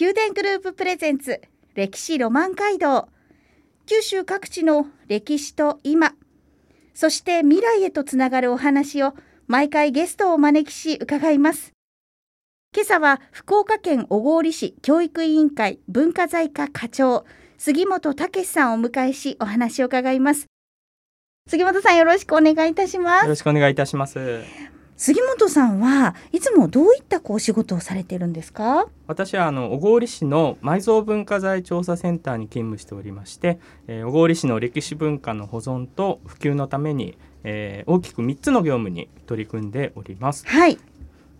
宮殿グループプレゼンツ歴史ロマン街道。九州各地の歴史と今そして未来へとつながるお話を毎回ゲストをお招きし伺います。今朝は福岡県小郡市教育委員会文化財課課長杉本武さんをお迎えしお話を伺います。杉本さんよろしくお願いいたします。よろしくお願いいたします。杉本さんはいつもどういったこう仕事をされてるんですか？私はあの小郡市の埋蔵文化財調査センターに勤務しておりまして、えー、小郡市の歴史文化の保存と普及のために、えー、大きく3つの業務に取り組んでおります。はい。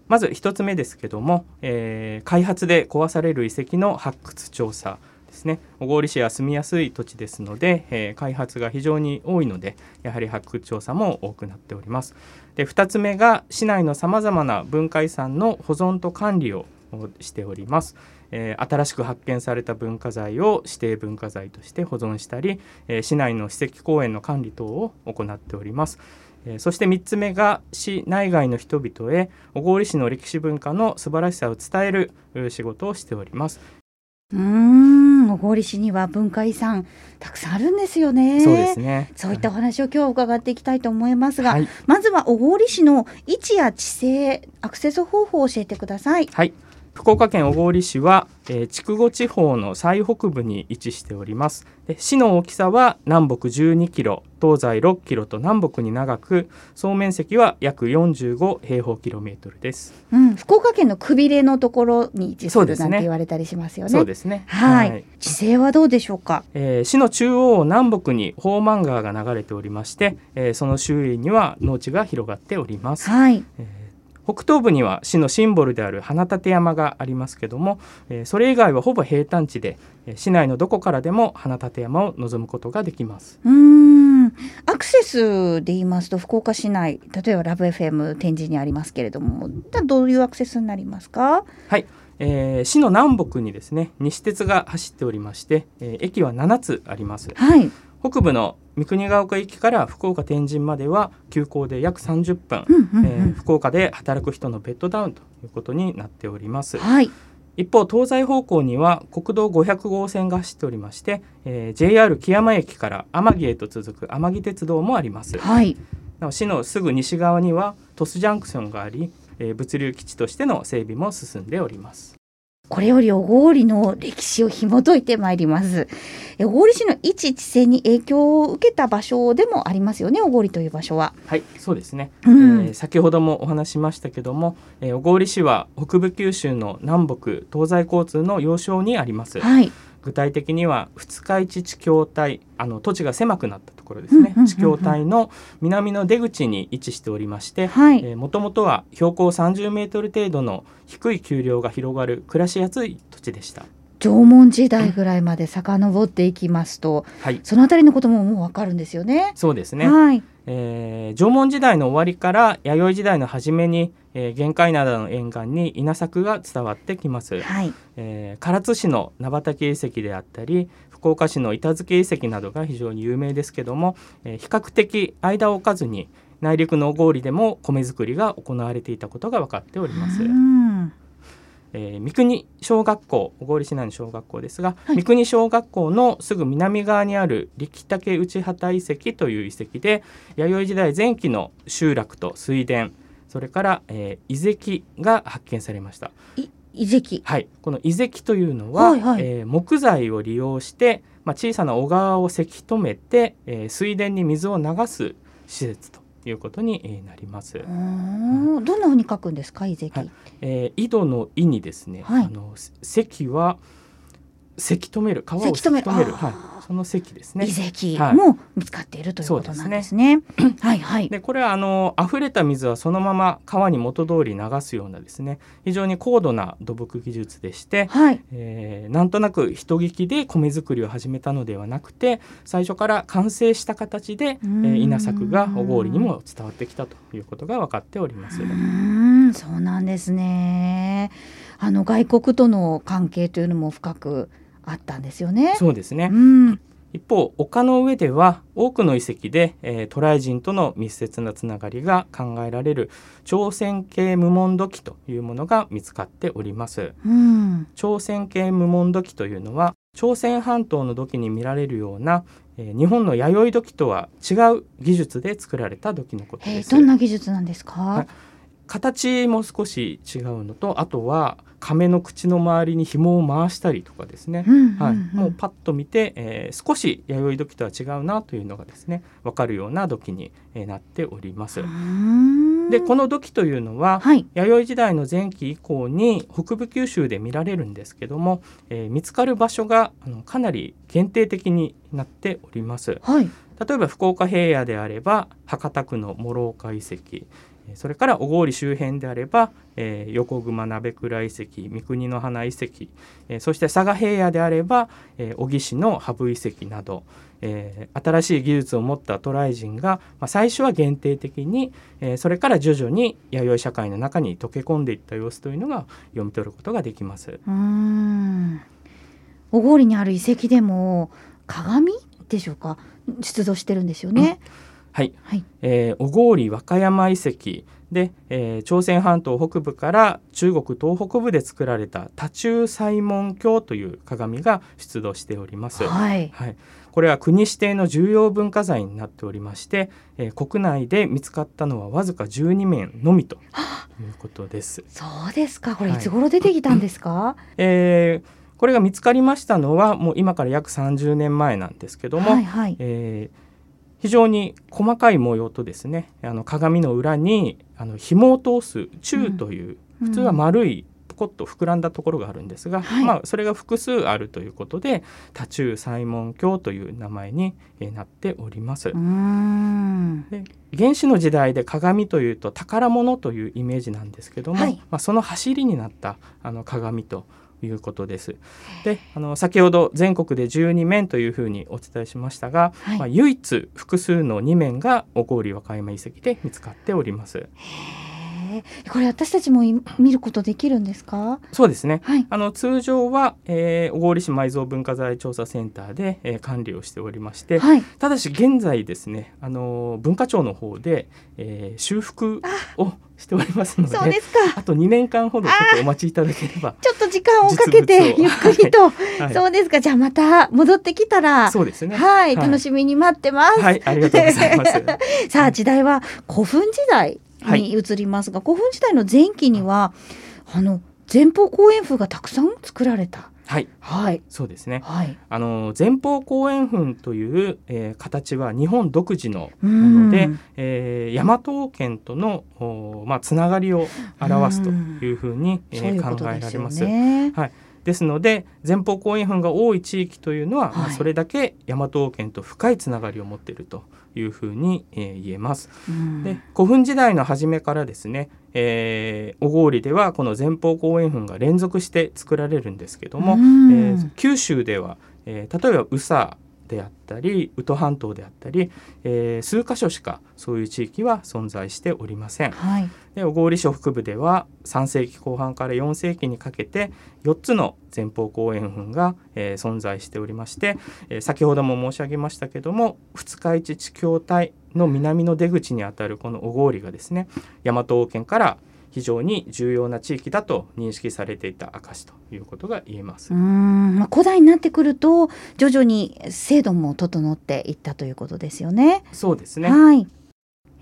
まず1つ目ですけども、えー、開発で壊される遺跡の発掘調査ですね。小郡市は住みやすい土地ですので、えー、開発が非常に多いのでやはり発掘調査も多くなっておりますで2つ目が市内のさまざまな文化遺産の保存と管理をしております、えー、新しく発見された文化財を指定文化財として保存したり、えー、市内の史跡公園の管理等を行っております。えそして3つ目が市内外の人々へ小郡市の歴史文化の素晴らしさを伝える仕事をしております。うん小郡市には文化遺産たくさんあるんですよね。そうですね。そういったお話を今日伺っていきたいと思いますが、はい、まずは小郡市の位置や地勢、アクセス方法を教えてください。はい。福岡県小郡市は、えー、筑後地方の最北部に位置しております。で市の大きさは南北12キロ東西6キロと南北に長く総面積は約45平方キロメートルです、うん、福岡県のくびれのところに位置するなんて言われたりしますよね。そうですね。はい、はい、地勢はどうでしょうか、えー、市の中央南北に宝満川が流れておりまして、えー、その周囲には農地が広がっております。はい、えー北東部には市のシンボルである花立山がありますけども、えー、それ以外はほぼ平坦地で、えー、市内のどこからでも花立山を望むことができます。うん。アクセスで言いますと福岡市内例えばラブ FM 展示にありますけれどもどういうアクセスになりますか？はい。えー、市の南北にですね西鉄が走っておりまして、えー、駅は7つあります。はい、北部の三国ヶ丘駅から福岡天神までは急行で約30分、えー、福岡で働く人のベッドダウンということになっております。はい。一方東西方向には国道500号線が走っておりまして、えー、JR 木山駅から天城へと続く天城鉄道もあります、はい、市のすぐ西側には鳥栖ジャンクションがあり、えー、物流基地としての整備も進んでおりますこれより小郡の歴史を紐解いてまいります。小郡市の一地勢に影響を受けた場所でもありますよね、小郡という場所は。はい、そうですね。うん、えー、先ほどもお話しましたけども、えー、小郡市は北部九州の南北東西交通の要衝にあります。はい。具体的には二日市地境帯あの土地が狭くなったところですね、地境帯の南の出口に位置しておりましてもともとは標高30メートル程度の低い丘陵が広がる暮らしやすい土地でした。縄文時代ぐらいまで遡っていきますと、はい、そのあたりのことももうわかるんですよね。そうですね。はい。えー、縄文時代の終わりから弥生時代の初めに、えー、玄界灘の沿岸に稲作が伝わってきます。はい。えー、唐津市の菜畑遺跡であったり、福岡市の板付遺跡などが非常に有名ですけども、えー、比較的間を置かずに内陸の小郡でも米作りが行われていたことが分かっております。うんえー、三国小学校小郡市内の小学校ですが、はい、三国小学校のすぐ南側にある力竹内畑遺跡という遺跡で弥生時代前期の集落と水田それから、えー、遺跡が発見されました。遺跡。はい。この遺跡というのは、はいはい、えー、木材を利用して、まあ、小さな小川をせき止めて、えー、水田に水を流す施設ということになります。どんなふうに書くんですか、遺跡。はい、えー、井戸の井にですね、はい、あの関はせき止める川をせきせき止めるはい、その堰ですね遺跡はいも見つかっているということなんですね。はいはい。でこれはあの溢れた水はそのまま川に元通り流すようなですね非常に高度な土木技術でして、はい。えーなんとなく人聞きで米作りを始めたのではなくて最初から完成した形で、えんー稲作が小郡にも伝わってきたということが分かっております。うーん、そうなんですね。あの外国との関係というのも深くあったんですよね。そうですね、うん。一方丘の上では多くの遺跡で、えー渡来人との密接なつながりが考えられる朝鮮系無門土器というものが見つかっております。うん。朝鮮系無門土器というのは朝鮮半島の土器に見られるような、えー日本の弥生土器とは違う技術で作られた土器のことです。えーどんな技術なんですか？はい形も少し違うのとあとは亀の口の周りに紐を回したりとかですね、うんうんうん。はい、もうパッと見て、えー少し弥生土器とは違うなというのがですね分かるような土器に、えーなっております。でこの土器というのは、はい。弥生時代の前期以降に北部九州で見られるんですけども、えー見つかる場所があのかなり限定的になっております。はい。例えば福岡平野であれば博多区の諸岡遺跡。えーそれから小郡周辺であれば、えー横熊鍋倉遺跡三国の花遺跡、えーそして佐賀平野であれば、えー小城市の羽生遺跡など、えー新しい技術を持った渡来人が、まあ、最初は限定的に、えーそれから徐々に弥生社会の中に溶け込んでいった様子というのが読み取ることができます。うーん。小郡にある遺跡でも鏡でしょうか？出土してるんですよね。はい、はい。えー小郡和歌山遺跡で、えー朝鮮半島北部から中国東北部で作られた多中西門鏡という鏡が出土しております。はい。はい、これは国指定の重要文化財になっておりまして、えー国内で見つかったのはわずか12面のみということです。そうですか。これはいいつ頃出てきたんですか？えーこれが見つかりましたのはもう今から約30年前なんですけども、はいはい。えー非常に細かい模様とですねあの鏡の裏にあの紐を通す宙という、普通は丸いポコッと膨らんだところがあるんですが、はい。まあ、それが複数あるということで多中西門鏡という名前にえーなっております。で原始の時代で鏡というと宝物というイメージなんですけども、はい。まあ、その走りになったあの鏡ということです。であの先ほど全国で12面というふうにお伝えしましたが、はいまあ、唯一複数の2面が小郡和歌山遺跡で見つかっております。これ私たちもい見ることできるんですか？そうですねはい。あの通常は、えー小郡市埋蔵文化財調査センターで、えー管理をしておりまして、はい。ただし現在ですね、あの文化庁の方で、えー修復をしておりますので、そうですか。あと2年間ほどちょっとお待ちいただければ、ちょっと時間をかけてゆっくりと、はいそうですか。じゃあまた戻ってきたら、そうですね。はい、はい楽しみに待ってます。はい、ありがとうございます。さあ時代は古墳時代に移りますが、古墳時代の前期にはあの前方後円墳がたくさん作られた。はい、はいそうですね。はい。あの前方後円墳という、えー形は日本独自のうものでん、えー、大和王権とのおまあつながりを表すというふうに、えー考えられます。ね。ですので前方後円墳が多い地域というのは、まあはいそれだけ大和王権と深いつながりを持っているというふうに、えー言えます。うんで古墳時代の初めからですね、えー、小郡ではこの前方後円墳が連続して作られるんですけども、うんえー九州では、えー例えば宇佐であったり宇土半島であったり、えー数箇所しかそういう地域は存在しておりません。はい。で小郡市北部では3世紀後半から4世紀にかけて4つの前方後円墳が、えー存在しておりまして、えー先ほども申し上げましたけども二日市地境帯の南の出口にあたるこの小郡がですね大和王権から非常に重要な地域だと認識されていた証ということが言えますうー。ん、まあ、古代になってくると徐々に制度も整っていったということですよね。そうですね。はい。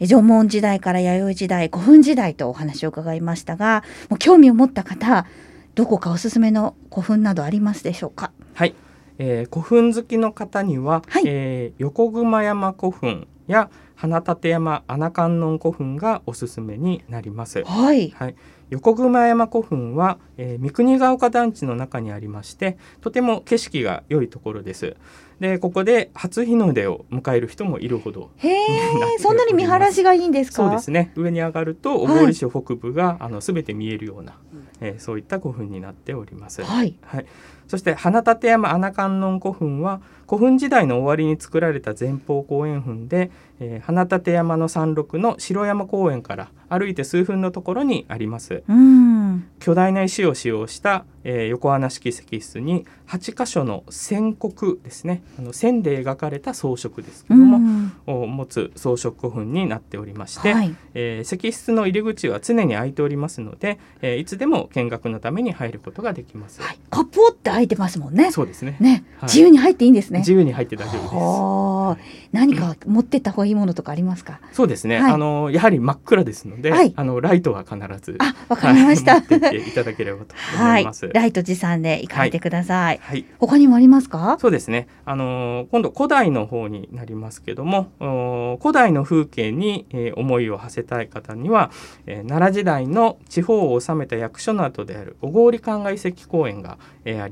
え縄文時代から弥生時代、古墳時代とお話を伺いましたが、もう興味を持った方、どこかおすすめの古墳などありますでしょうか？はい、えー古墳好きの方には、はいえー横熊山古墳や花立山穴観音古墳がおすすめになります。はい。はい、横熊山古墳は、えー、三国ヶ丘団地の中にありましてとても景色が良いところですでここで初日の出を迎える人もいるほどへえそんなに見晴らしがいいんですか？そうですね。上に上がると小郡市北部が、はい、あの全て見えるような、えー、そういった古墳になっております。はい、はい、そして花立山穴観音古墳は古墳時代の終わりに作られた前方後円墳で、えー、花立山の山麓の城山公園から歩いて数分のところにあります巨大な石を使用した、えー、横穴式石室に8箇所の線刻ですね。あの線で描かれた装飾ですけども、を持つ装飾古墳になっておりまして、はい、えー、石室の入り口は常に開いておりますので、えー、いつでも見学のために入ることができます、はい、って開いてますもんねそうですねね、はい、自由に入っていいんですね自由に入って大丈夫です。何か持ってった方がいいものとかありますか？そうですね。はい、あのやはり真っ暗ですので、はい、あのライトは必ずあわかりました。持っていただければと思います。ライト持参で行かれてください。はい。他にもありますか？そうですね。あの今度古代の方になりますけども、古代の風景に、えー、思いを馳せたい方には、えー、奈良時代の地方を治めた役所の跡である小郡灌漑石公園が、えー、あります。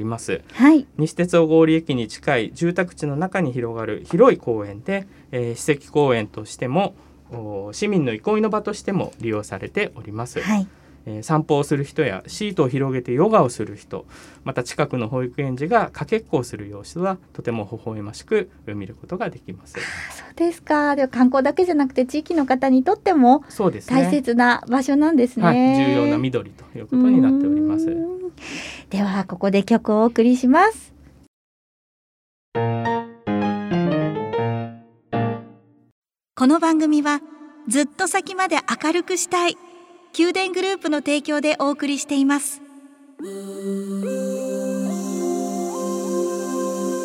はい。西鉄小郡駅に近い住宅地の中に広がる広い公園で、えー、史跡公園としても市民の憩いの場としても利用されております。はいえー、散歩をする人やシートを広げてヨガをする人また近くの保育園児がかけっこをする様子はとても微笑ましく見ることができます。そうですかでは観光だけじゃなくて地域の方にとっても大切な場所なんですね。すねはい、重要な緑ということになっております。ではここで曲をお送りします。この番組はずっと先まで明るくしたい宮殿グループの提供でお送りしています。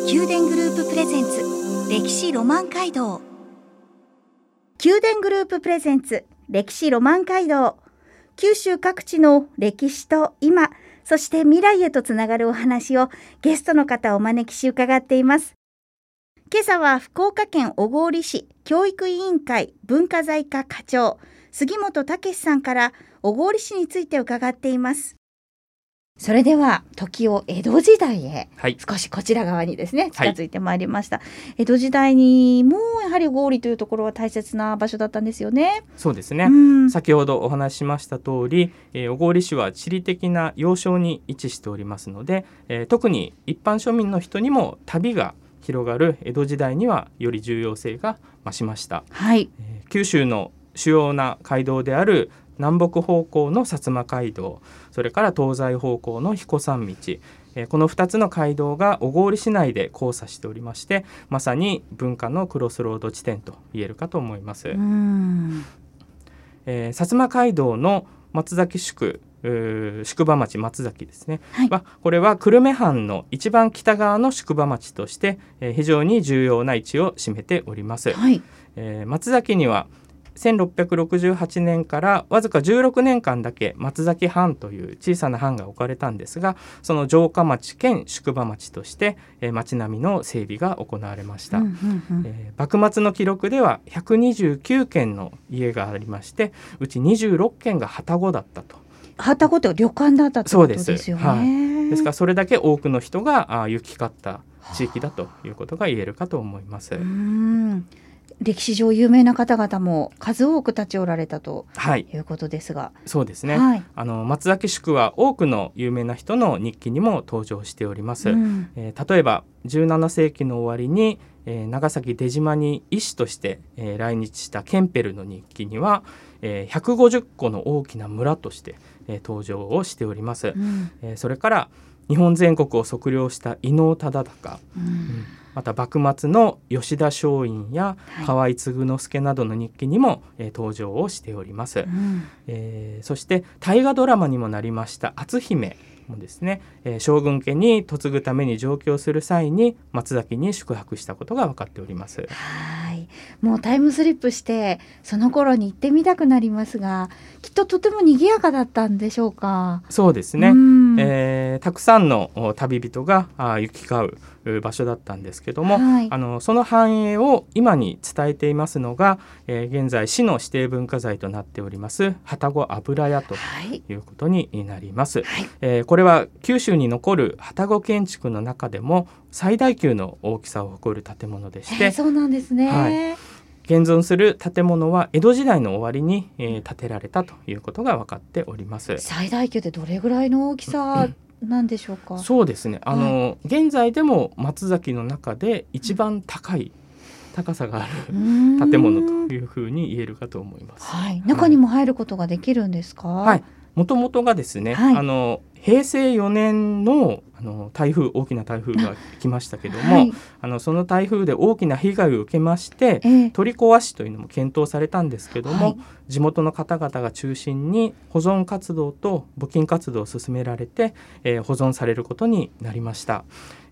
宮殿グループプレゼンツ歴史ロマン街道。宮殿グループプレゼンツ歴史ロマン街道。九州各地の歴史と今そして未来へとつながるお話をゲストの方をお招きし伺っています。今朝は福岡県小郡市教育委員会文化財課課長杉本武さんから小郡市について伺っています。それでは時を江戸時代へ、はい、少しこちら側にですね近づいてまいりました、はい、江戸時代にもやはり小郡というところは大切な場所だったんですよね。そうですね、うん、先ほどお話ししました通り、えー、小郡市は地理的な要衝に位置しておりますので、えー、特に一般庶民の人にも旅が広がる江戸時代にはより重要性が増しました、はい。えー、九州の主要な街道である南北方向の薩摩街道それから東西方向の彦山道。えこの2つの街道が小郡市内で交差しておりましてまさに文化のクロスロード地点と言えるかと思います。えー、薩摩街道の松崎宿宿場町松崎ですね、はい、はこれは久留米藩の一番北側の宿場町として、えー、非常に重要な位置を占めております。はい、えー、松崎には1668年からわずか16年間だけ松崎藩という小さな藩が置かれたんですがその城下町兼宿場町として、えー、町並みの整備が行われました、え幕末の記録では129軒の家がありましてうち26軒が旅籠だったと。旅籠って旅館だったってことですよね。はい、ですからそれだけ多くの人があ行き交った地域だということが言えるかと思います。歴史上有名な方々も数多く立ちおられたとい。うことですが、はい、そうですね、はい、あの松崎宿は多くの有名な人の日記にも登場しております、うん、えー、例えば17世紀の終わりに、えー、長崎出島に医師として、えー、来日したケンペルの日記には、えー、150個の大きな村として、えー、登場をしております、うん、えー、それから日本全国を測量した伊能忠敬、うん、うん、また幕末の吉田松陰や河合継之助などの日記にも、えー、登場をしております、うん、えー、そして大河ドラマにもなりました篤姫もですね、えー、将軍家に嫁ぐために上京する際に松崎に宿泊したことが分かっております。はい。もうタイムスリップしてその頃に行ってみたくなりますがきっととても賑やかだったんでしょうか？そうですね、うん。えーたくさんのお旅人があ行き交うう場所だったんですけども、はい。あのその繁栄を今に伝えていますのが、えー現在市の指定文化財となっております旅籠油屋とはい。いうことになります。はい。えーこれは九州に残る旅籠建築の中でも最大級の大きさを誇る建物でしてえーそうなんですね、はい。現存する建物は江戸時代の終わりに、えー建てられたということが分かっております。最大級ってどれぐらいの大きさなんでしょうか？そうですねあの、現在でも松崎の中で一番高い高さがある建建物というふうに言えるかと思います。はい、中にも入ることができるんですか？はい、もともとがですね、はいあの平成4年のあの台風大きな台風が来ましたけども、はい。あのその台風で大きな被害を受けましてえー取り壊しというのも検討されたんですけども、はい。地元の方々が中心に保存活動と募金活動を進められて、えー保存されることになりました、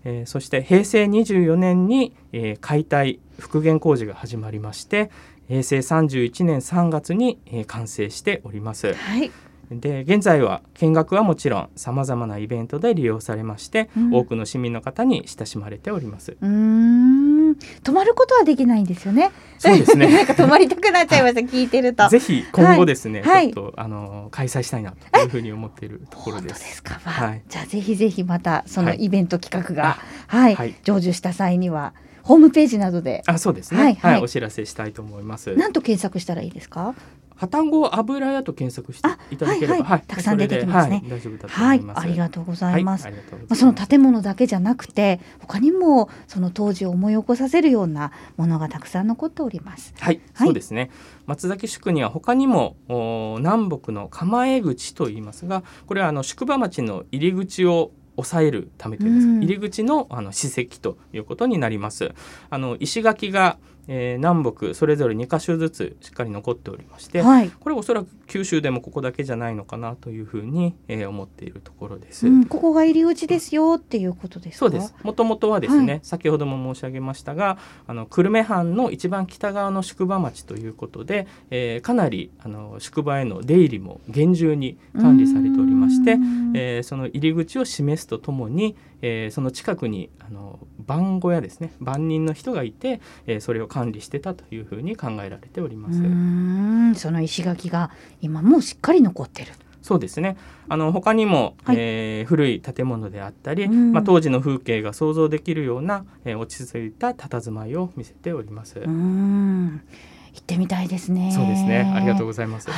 えーそして平成24年に、えー解体復元工事が始まりまして平成31年3月に、えー完成しております。はい、で現在は見学はもちろんさまざまなイベントで利用されまして、うん多くの市民の方に親しまれておりますうーん、泊まることはできないんですよね。そうですね なんか泊まりたくなっちゃいました。聞いてると。ぜひ今後ですね、はいちょっとあの開催したいなというふうに思っているところ本当で。ですすか？まあはいじゃあぜひぜひまたそのはいイベント企画が、はい、はい成就した際にはホームページなどであ、そうですね。ははいい、はいお知らせしたいと思います。何と検索したらいいですか？はたご油屋と検索してあいただければ、はいはいたくさん出てきますねはい、大丈夫だとはい思い、ます。ありがとうございます。まあ。その建物だけじゃなくて他にもその当時を思い起こさせるようなものがたくさん残っております。はい、はいそうですね。松崎宿には他にもお南北の構え口と言いますが、これはあの宿場町の入り口を抑えるためといいますか、うん入り口のあの史跡ということになります。あの石垣が、えー南北それぞれ2箇所ずつしっかり残っておりまして、はい、これおそらく九州でもここだけじゃないのかなというふうに、えー思っているところです。うん、ここが入り口ですよっていうことですか？そうです。もともとはですね、は先ほども申し上げましたが、あの久留米藩の一番北側の宿場町ということで、えーかなりあの宿場への出入りも厳重に管理されておりましてう、んえーその入り口を示すとともに、えーその近くにあの番小屋ですね、番人の人がいて、えーそれを管理してたというふうに考えられております。うーんその石垣が今もしっかり残ってる。そうですね。あの他にも、はいえー古い建物であったり、うんまあ当時の風景が想像できるような、えー落ち着いた佇まいを見せております。うーん行ってみたいですね。そうですね。ありがとううございます。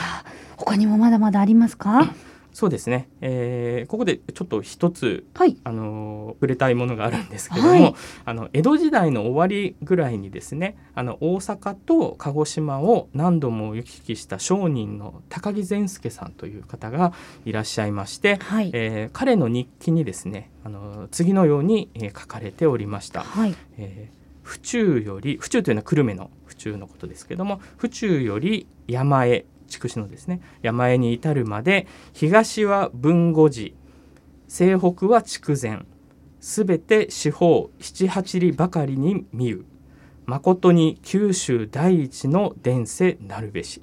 他にもまだまだありますか？そうですね。えーここでちょっと一つはい。あのー触れたいものがあるんですけども、はいあの江戸時代の終わりぐらいにですねあの大阪と鹿児島を何度も行き来した商人の高木善介さんという方がいらっしゃいまして、はい。えー彼の日記にですねあの次のように、えー書かれておりました。はい。えー府中より府中というのは久留米の府中のことですけども府中より山へ筑紫のですね山へに至るまで東は文後寺西北は筑前すべて四方七八里ばかりに見う誠に九州第一の伝世なるべし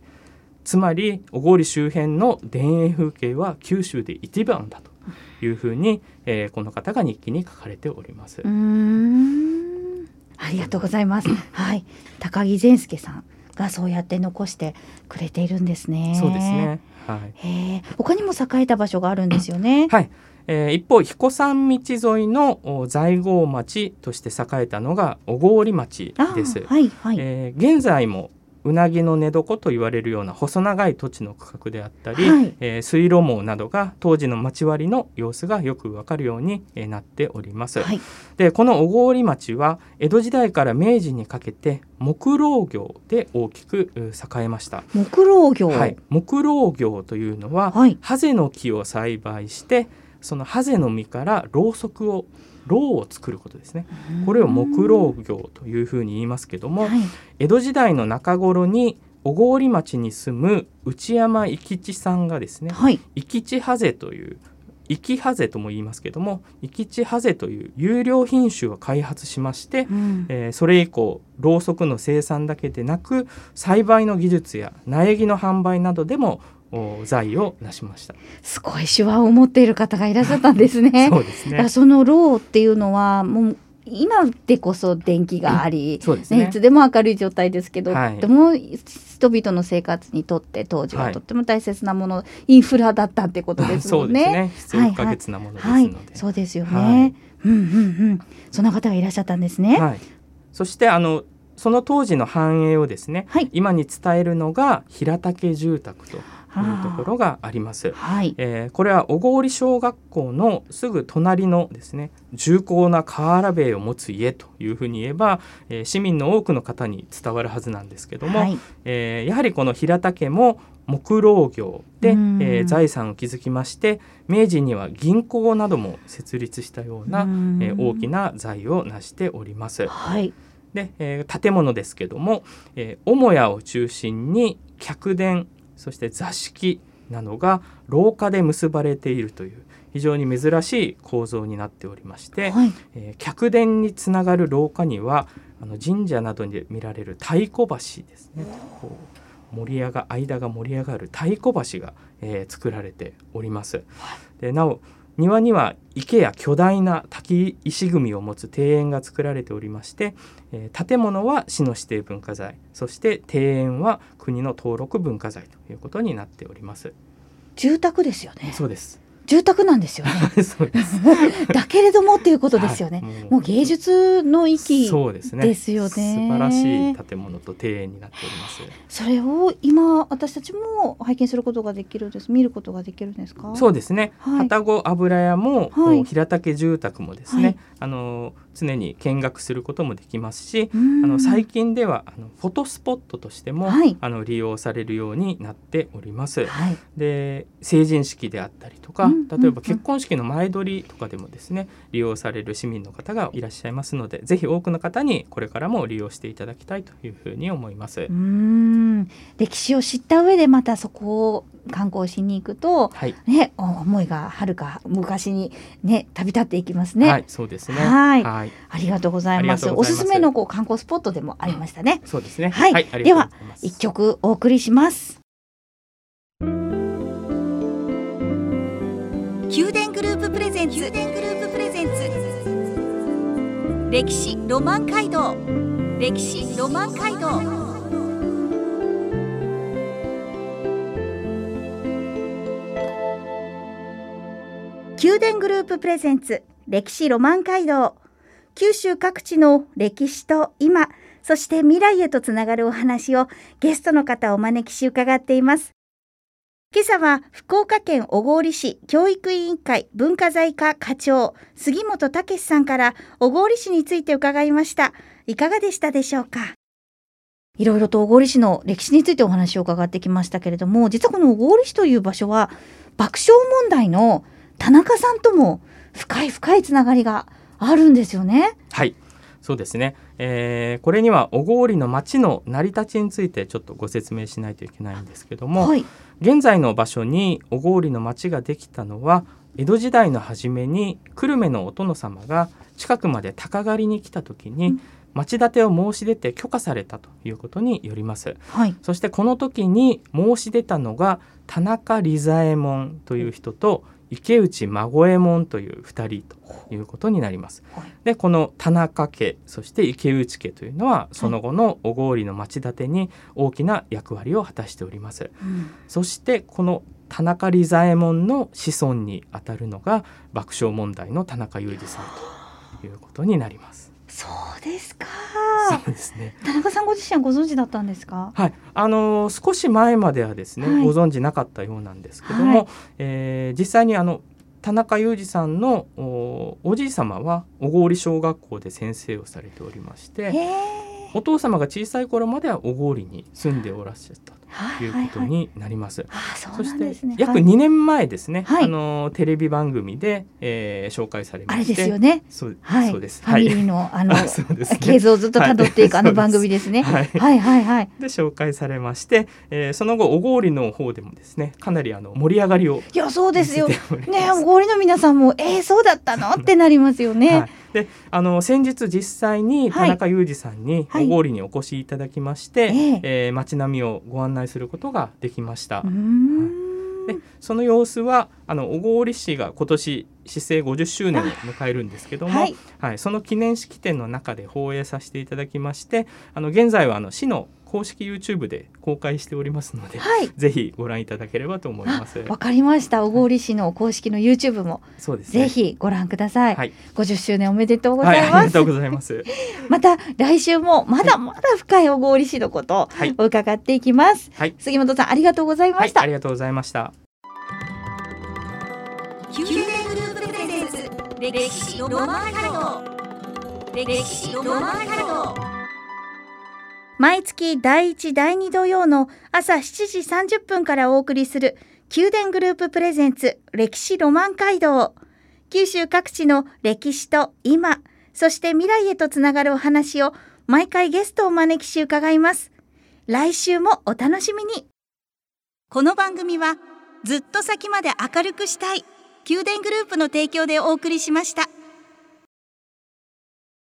つまり小郡周辺の田園風景は九州で一番だというふうに、えーこの方が日記に書かれております。ありがとうございます。はい。高木善介さんがそうやって残してくれているんですね。そうです。ね。はい。へえ。他にも栄えた場所があるんですよね。はい。えー一方彦山道沿いのお在郷町として栄えたのが小郡町あです。はいはい。えー現在もうなぎの寝床と言われるような細長い土地の区画であったり、はいえー水路網などが当時の町割りの様子がよくわかるように、えーなっております。はい。でこの小郡町は江戸時代から明治にかけて木蝋業で大きくう栄えました。木蝋業。はい、木蝋業というのは、はいハゼの木を栽培してそのハゼの実からろうそくをろうを作ることですねこれを木蝋業というふうに言いますけども、はい。江戸時代の中頃に小郡町に住む内山生地さんがですねはい。生地ハゼという生きハゼとも言いますけども生地ハゼという有料品種を開発しまして、うんえーそれ以降ろうそくの生産だけでなく栽培の技術や苗木の販売などでも財を成しました。すごい手腕を持っている方がいらっしゃったんですね。そうですね。そのろうっていうのはもう今でこそ電気があり、そうですねいつでも明るい状態ですけど、はいとても人々の生活にとって当時はとっても大切なもの、インフラだったってことですそもね。うんですね。必要不可欠なものですので。はい、そうですよね。はいうんうんうん。そんな方がいらっしゃったんですね。はい。そしてあのその当時の繁栄をですね、はい今に伝えるのが平竹住宅というところがあります。はい。えーこれは小郡小学校のすぐ隣のですね重厚な瓦塀を持つ家というふうに言えば、えー市民の多くの方に伝わるはずなんですけども、はい。えーやはりこの平田家も木労業で、えうんー財産を築きまして明治には銀行なども設立したような、うんえー大きな財を成しております。はい。で、えー建物ですけども、えー母屋を中心に客殿そして座敷などが廊下で結ばれているという非常に珍しい構造になっておりまして、はい。えー客殿につながる廊下にはあの神社などで見られる太鼓橋ですねこう盛り上が間が盛り上がる太鼓橋が、えー作られております。でなお庭には池や巨大な滝石組を持つ庭園が作られておりまして、えー建物は市の指定文化財そして庭園は国の登録文化財ということになっております。住宅ですよね。そうです。住宅なんですよね。そうです。だけれどもっていうことですよね。はいもう芸術の域そうですね。ですよね素晴らしい建物と庭園になっております。それを今私たちも拝見することができるんです。見ることができるんですか？そうですね。はい旅籠油屋も、はい平竹住宅もですね、はいあの常に見学することもできますし、ああの最近ではあのフォトスポットとしても、はいあの利用されるようになっております。はい。で成人式であったりとか、うん例えば結婚式の前撮りとかでもですね利用される市民の方がいらっしゃいますのでぜひ多くの方にこれからも利用していただきたいというふうに思います。うーん。歴史を知った上でまたそこを観光しに行くと。はい、ね、お思いがはるか昔にね旅立っていきますね。はい、そうですね。はいはい、ありがとうございます。おすすめのこう観光スポットでもありましたね。そうですね。はいでは一曲お送りします。宮殿グループプレゼンツ宮殿グループプレゼンツ歴史ロマン街道歴史ロマン街道宮殿グループプレゼンツ歴史ロマン街道。九州各地の歴史と今そして未来へとつながるお話をゲストの方をお招きし伺っています。今朝は福岡県小郡市教育委員会文化財課課長杉本武さんから小郡市について伺いました。いかがでしたでしょうか？いろいろと小郡市の歴史についてお話を伺ってきましたけれども実はこの小郡市という場所は爆笑問題の田中さんとも深い深いつながりがあるんですよね。はい、そうですね。えーこれには小郡の町の成り立ちについてちょっとご説明しないといけないんですけども、はい、現在の場所に小郡の町ができたのは江戸時代の初めに久留米のお殿様が近くまで鷹狩りに来た時に、うん町建てを申し出て許可されたということによります。はい、そしてこの時に申し出たのが田中利左衛門という人と池内孫右衛門という2人ということになります。はいでこの田中家そして池内家というのはその後の小郡の町建てに大きな役割を果たしております。うんそしてこの田中利左衛門の子孫にあたるのが爆笑問題の田中裕二さんということになります。そうですか。そうですね。田中さんご自身はご存知だったんですか？はい、あのー少し前まではですね、はいご存知なかったようなんですけども、はいえー実際にあの田中裕二さんのおおじい様は小郡小学校で先生をされておりまして。お父様が小さい頃までは小郡に住んでおらっしゃったということになります。そして。約はい2年前ですね、はいあのテレビ番組で、えー紹介されまあれですよね。そう,、はい。そうですファミリーの あのね経図をずっと辿っていくはいあの番組ですね。はいはいはいはい。で紹介されまして、えーその後小郡の方でもですねかなりあの盛り上がりをいやそうですよ。ねおごりの皆さんもえー、そうだったの？ってなりますよね。はい、であの先日実際にはい。田中裕二さんにはい。小郡にお越しいただきまして、ええ。えー街並みをご案内することができました。でその様子はあの小郡市が今年市政50周年を迎えるんですけども、はい。はい、その記念式典の中で放映させていただきましてあの現在はあの市の公式 YouTube で公開しておりますので、はい。ぜひご覧いただければと思います。わかりました。小郡市の公式の YouTube もそうですね。ぜひご覧ください、はい、50周年おめでとうごはい、ざいます、ありがとうございます。また来週もまだまだ深い小郡市のことはい、を伺っていきます。はい、杉本さんありがとうございまはいし、た、ありがとうございました。宮殿グループプレゼンツ歴史ロマンカルド歴史ロマンカルド毎月第1第2土曜の朝7時30分からお送りする宮殿グループプレゼンツ歴史ロマン街道。九州各地の歴史と今そして未来へとつながるお話を毎回ゲストをお招きし伺います。来週もお楽しみに。この番組はずっと先まで明るくしたい宮殿グループの提供でお送りしました。